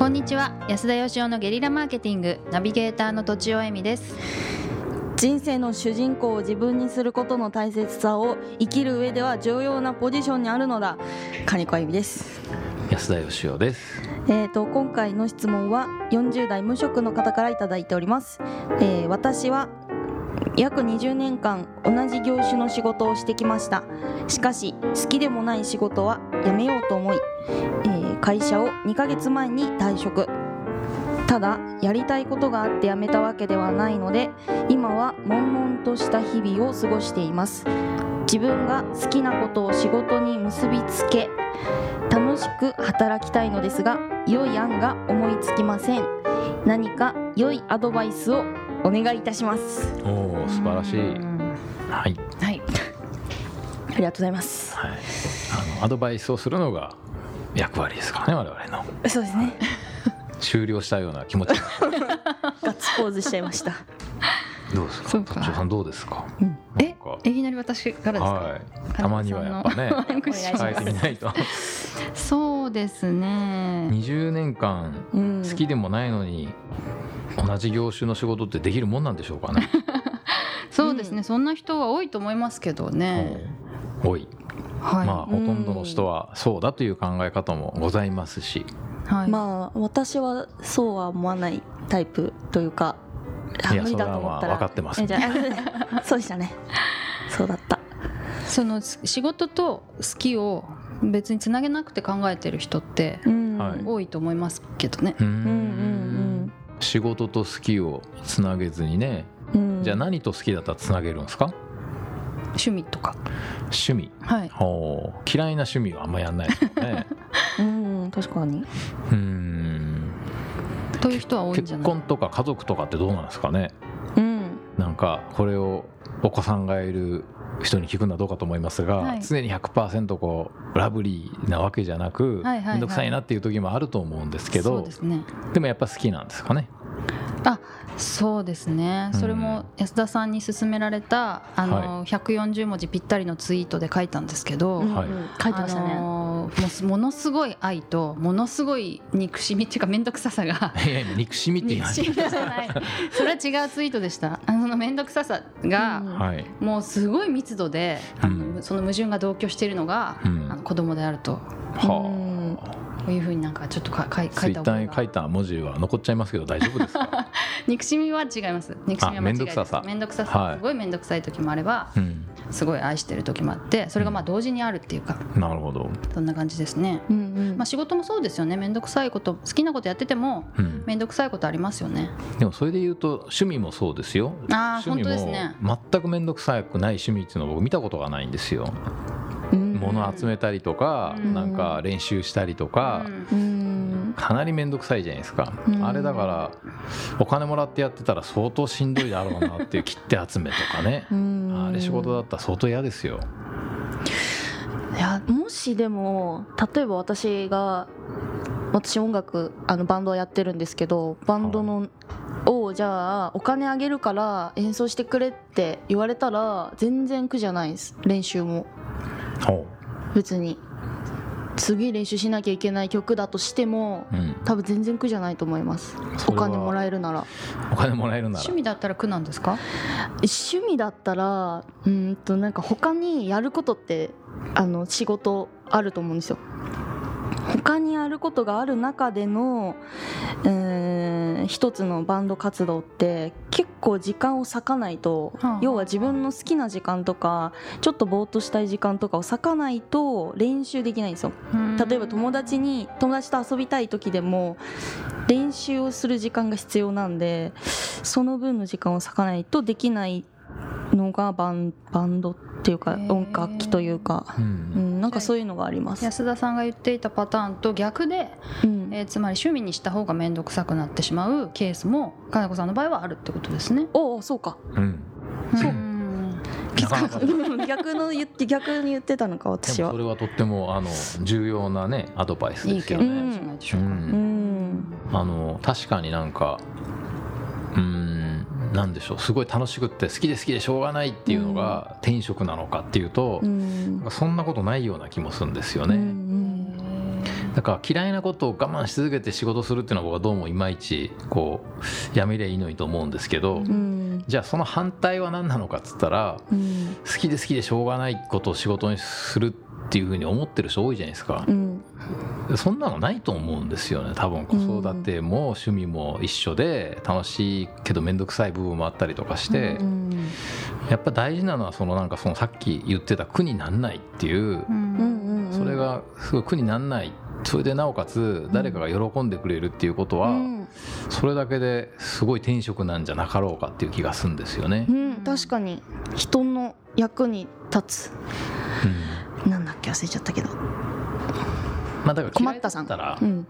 こんにちは。安田義雄のゲリラマーケティング。ナビゲーターの土地尾恵美です。人生の主人公を自分にすることの大切さを生きる上では重要なポジションにあるのだ。金子あゆみです。安田義雄です。えーと今回の質問は40代無職の方からいただいております、えー私は約20年間同じ業種の仕事をしてきました。しかし好きでもない仕事は辞めようと思い、えー会社を2ヶ月前に退職。ただやりたいことがあって辞めたわけではないので今は悶々とした日々を過ごしています。自分が好きなことを仕事に結びつけ楽しく働きたいのですが良い案が思いつきません。何か良いアドバイスをお願いいたします。おお素晴らしい。うん。はい、はい。ありがとうございます。はい、あのアドバイスをするのが役割ですからね我々の。そうですね。終了したような気持ち。ガッツポーズしちゃいました。どうですか？そうか。土地尾さんどうですか？うん。え？いきなり私からですか、はい。たまにはやっぱね 変えてみないと。そうですね。20年間うん。好きでもないのに同じ業種の仕事ってできるもんなんでしょうかね、そうですね、そんな人は多いと思いますけどね、多い、はい、まあほとんどの人はそうだという考え方もございますし。はい、まあ私はそうは思わないタイプというかあいや無理だと思ったら。それはまあ分かってますえじゃあ そうでしたね。そうだった。その仕事と好きを別につなげなくて考えてる人って多いと思いますけどね、うーうんん仕事と好きをつなげずにね。うん。うんじゃあ何と好きだったらつなげるんですか？趣味とか。趣味？はい。ほう。嫌いな趣味はあんまやんないですよね。うん確かに。うーんという人は多いんじゃない？結婚とか家族とかってどうなんですかね？うん。なんかこれをお子さんがいる人に聞くのはどうかと思いますが、はい。常に100%こうラブリーなわけじゃなくはいはいはい。面倒くさいなっていう時もあると思うんですけそうどですね。でもやっぱ好きなんですかね？そうですね。それも安田さんに勧められたあの、140文字ぴったりのツイートで書いたんですけど、うんはい。書いてましたね、あのーもものすごい愛とものすごい憎しみっていうか面倒くささがいや今憎しみって言い憎まししみじゃない。それは違うツイートでした。あのその面倒くささが、うん。たはい、もうすごい密度で、うん。その矛盾が同居しているのが、うん。あの子供であると。うん。はこういうふうになんかちょっとか書いたツイッターに書いた文字は残っちゃいますけど大丈夫ですか、が憎しみは違います。憎しみは間違いあ面倒くささ。面倒くささ、はい。すごい面倒くさい時もあればうん、すごい愛してる時もあってそれがまあ同時にあるっていうかなるほど、そんな感じですね、うんうん。まあ、仕事もそうですよね。面倒くさいこと好きなことやっててもうん、面倒くさいことありますよね。でもそれで言うと趣味もそうですよ。あー趣味本当ですね。も全く面倒くさくない趣味っていうのを僕見たことがないんですよ。うん。物集めたりとか、うん。なんか練習したりとか、うん。うんかなり面倒くさいじゃないですか、うん。あれだからお金もらってやってたら相当しんどいだろうなっていう切手集めとかね。うん。あれ仕事だったら相当嫌ですよ。いやもしでも例えば私が私音楽あのバンドをやってるんですけどバンドのをじゃあお金あげるから演奏してくれって言われたら全然苦じゃないです。練習も。ほ別に次練習しなきゃいけない曲だとしてもう、うん、多分全然苦じゃないと思います。お金もらえるなら。お金もらえるなら。趣味だったら苦なんですか？趣味だったらうーんとなんか他にやることってあの仕事あると思うんですよ他にやることがある中での、えー一つのバンド活動って結構時間を割かないと、はあ。要は自分の好きな時間とかちょっとぼーっとしたい時間とかを割かないと練習できないんですよ。例えば友達に友達と遊びたい時でも練習をする時間が必要なんでその分の時間を割かないとできないのがバンバンドっていうか音楽器というか、ううんん、なんかそういうのがあります。安田さんが言っていたパターンと逆で、うん。えーつまり趣味にした方が面倒くさくなってしまうケースも金子さんの場合はあるってことですね。おおそうか。うん。そう。逆の言って逆に言ってたのか私は。もそれはとってもあの重要なねアドバイスいいですよね。いでしょうん。うん。あの確かになんかうーんなんでしょう。すごい楽しくって好きで好きでしょうがないっていうのが転職なのかっていうと、うん。そんなことないような気もするんですようんうね。ん。だから嫌いなことを我慢し続けて仕事するっていうのは僕はどうもいまいちこうやめりゃいいのにと思うんですけど、うん。じゃあその反対は何なのかっつったらうん。好きで好きでしょうがないことを仕事にするっていうふうに思ってる人多いじゃないですか。う、んそんなのないと思うんですよね。多分子育ても趣味も一緒で楽しいけど面倒くさい部分もあったりとかして、うんやっぱ大事なのはそのなんかそのさっき言ってた苦になんないっていうそれがすごい苦になんない。それでなおかつ誰かが喜んでくれるっていうことはうん。それだけですごい転職なんじゃなかろうかっていう気がするんですよね。う。ん。確かに。人の役に立うん。つなんだっけ？忘れちゃったけどまあ、だから嫌いだ困ったさんらうん。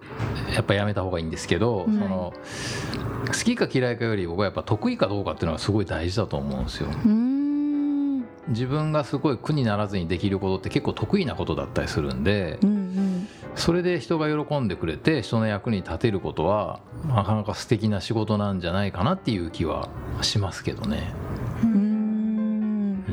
やっぱやめた方がいいんですけど、うん。その好きか嫌いかより僕はやっぱ得意かどうかっていうのがすごい大事だと思うんですよ。うーん。自分がすごい苦にならずにできることって結構得意なことだったりするんでうんそれで人が喜んでくれて人の役に立てることはなかなか素敵な仕事なんじゃないかなっていう気はしますけどね。うん。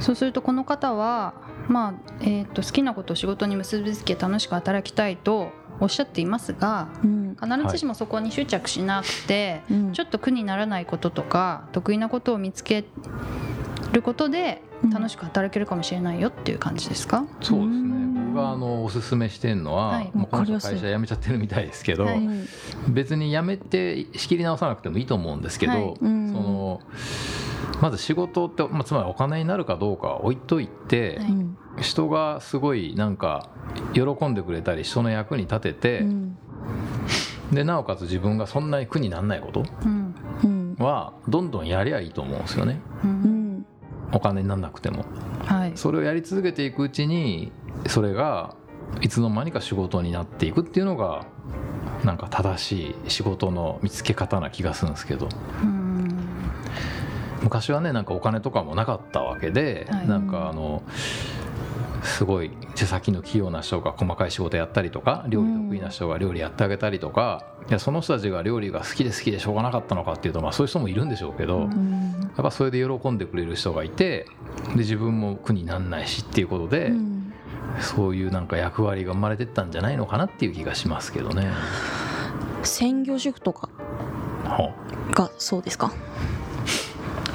そうするとこの方は、まあえー、と好きなことを仕事に結びつけ楽しく働きたいとおっしゃっていますがうん。必ずしもそこに執着しなくて、うん。ちょっと苦にならないこととか得意なことを見つけることでうん。楽しく働けるかもしれないよっていう感じですか、そうですね。うん。僕があのおすすめしてるのは、はい。もう会社辞めちゃってるみたいですけど、はい。うん別に辞めて仕切り直さなくてもいいと思うんですけど、はい。うん。そのまず仕事って、まあ、つまりお金になるかどうかは置いといて、はい。うん人がすごいなんか喜んでくれたり人の役に立てて、うん。でなおかつ自分がそんなに苦にならないことはどんどんやりゃいいと思うんですよね。ううん。んお金にならなくても。はい。それをやり続けていくうちにそれがいつの間にか仕事になっていくっていうのがなんか正しい仕事の見つけ方な気がするんですけど。うん昔はねなんかお金とかもなかったわけで、はい。なんかあのすごい手先の器用な人が細かい仕事やったりとか料理得意な人が料理やってあげたりとか、いやその人たちが料理が好きで好きでしょうがなかったのかっていうと、まあ、そういう人もいるんでしょうけど、うん。やっぱそれで喜んでくれる人がいてで自分も苦になんないしっていうことで、うん。そういうなんか役割が生まれてったんじゃないのかなっていう気がしますけどね。専業主婦とかはがそうですか？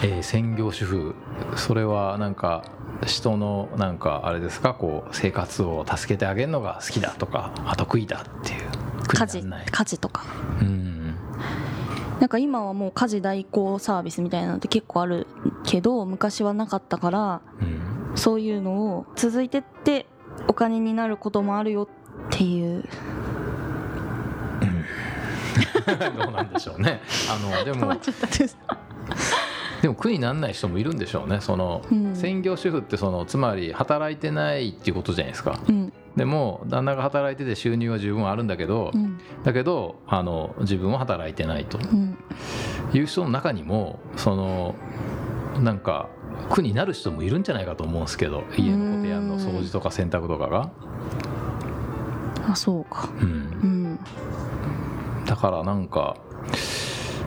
えー専業主婦。それはなんか人のなんかあれですか？こう生活を助けてあげるのが好きだとかあ得意だっていう。苦家事家事とか。うん。なんか今はもう家事代行サービスみたいなのって結構あるけど昔はなかったからうん。そういうのを続いてってお金になることもあるよっていう。どうなんでしょうね。あのでも止まっちゃったでも苦にならない人もいるんでしょうね。その、うん。専業主婦ってそのつまり働いてないっていうことじゃないですか。うん。でも旦那が働いてて収入は十分あるんだけど、うん。だけどあの自分は働いてないと。うん。いう人の中にもそのなんか苦になる人もいるんじゃないかと思うんですけど家のことやんの掃除とか洗濯とかが、あそうか。うん。う、ん。だからなんか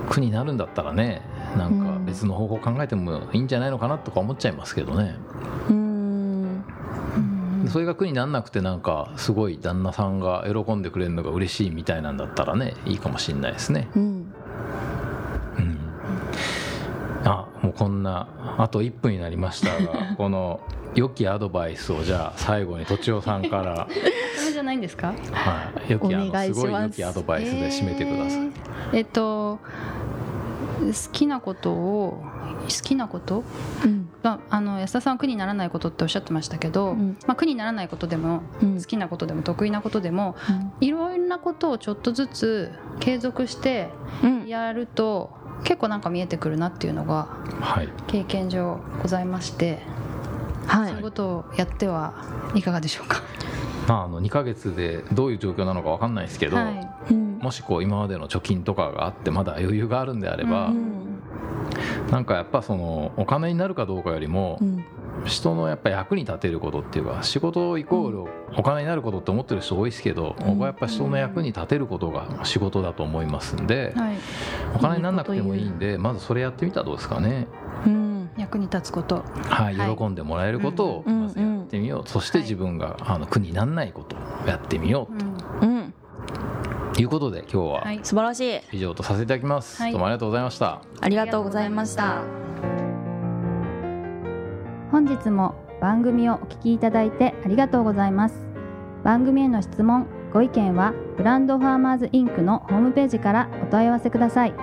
苦になるんだったらねなんか別の方法考えてもいいんじゃないのかなとか思っちゃいますけどね、うーん。うん。それが苦にならなくてなんかすごい旦那さんが喜んでくれるのが嬉しいみたいなんだったらねいいかもしれないですね。うん。うん。あもうこんなあと1分になりましたが この良きアドバイスをじゃあ最後にとちおさんから、それじゃないんですか？はい、良きあお願いしますのすごい良きアドバイスで締めてください、えーえっと好きなことを好きなこと？うん。まああの安田さんは苦にならないことっておっしゃってましたけど、うん。まあ、苦にならないことでもうん。好きなことでも得意なことでもいろんなことをちょっとずつ継続してうん。やると結構なんか見えてくるなっていうのがはい。経験上ございまして、はい。そういうことをやってはいかがでしょうか？まあ、あの2ヶ月でどういう状況なのか分かんないですけど、はい。うんもしこう今までの貯金とかがあってまだ余裕があるんであれば、なんかやっぱそのお金になるかどうかよりもうん。人のやっぱ役に立てることっていうか仕事イコールお金になることって思ってる人多いですけど、僕はやっぱ人の役に立てることが仕事だと思いますんで、はい、お金にならなくてもいいんでまずそれやってみたらどうですかね。うん。役に立つこと。はい、はい。喜んでもらえることをうんまずやってみよう、そして自分があの苦にならないことをやってみようと。うんいうことで今日ははい。素晴らしい。以上とさせていただきます、はい。どうもありがとうございました。ありがとうございました。本日も番組をお聞きいただいてありがとうございます。番組への質問ご意見はブランドファーマーズインクのホームページからお問い合わせください。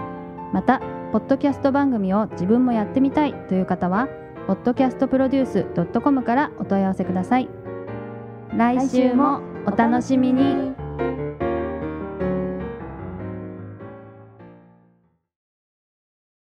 またポッドキャスト番組を自分もやってみたいという方は podcastproduce.com からお問い合わせください。来週もお楽しみに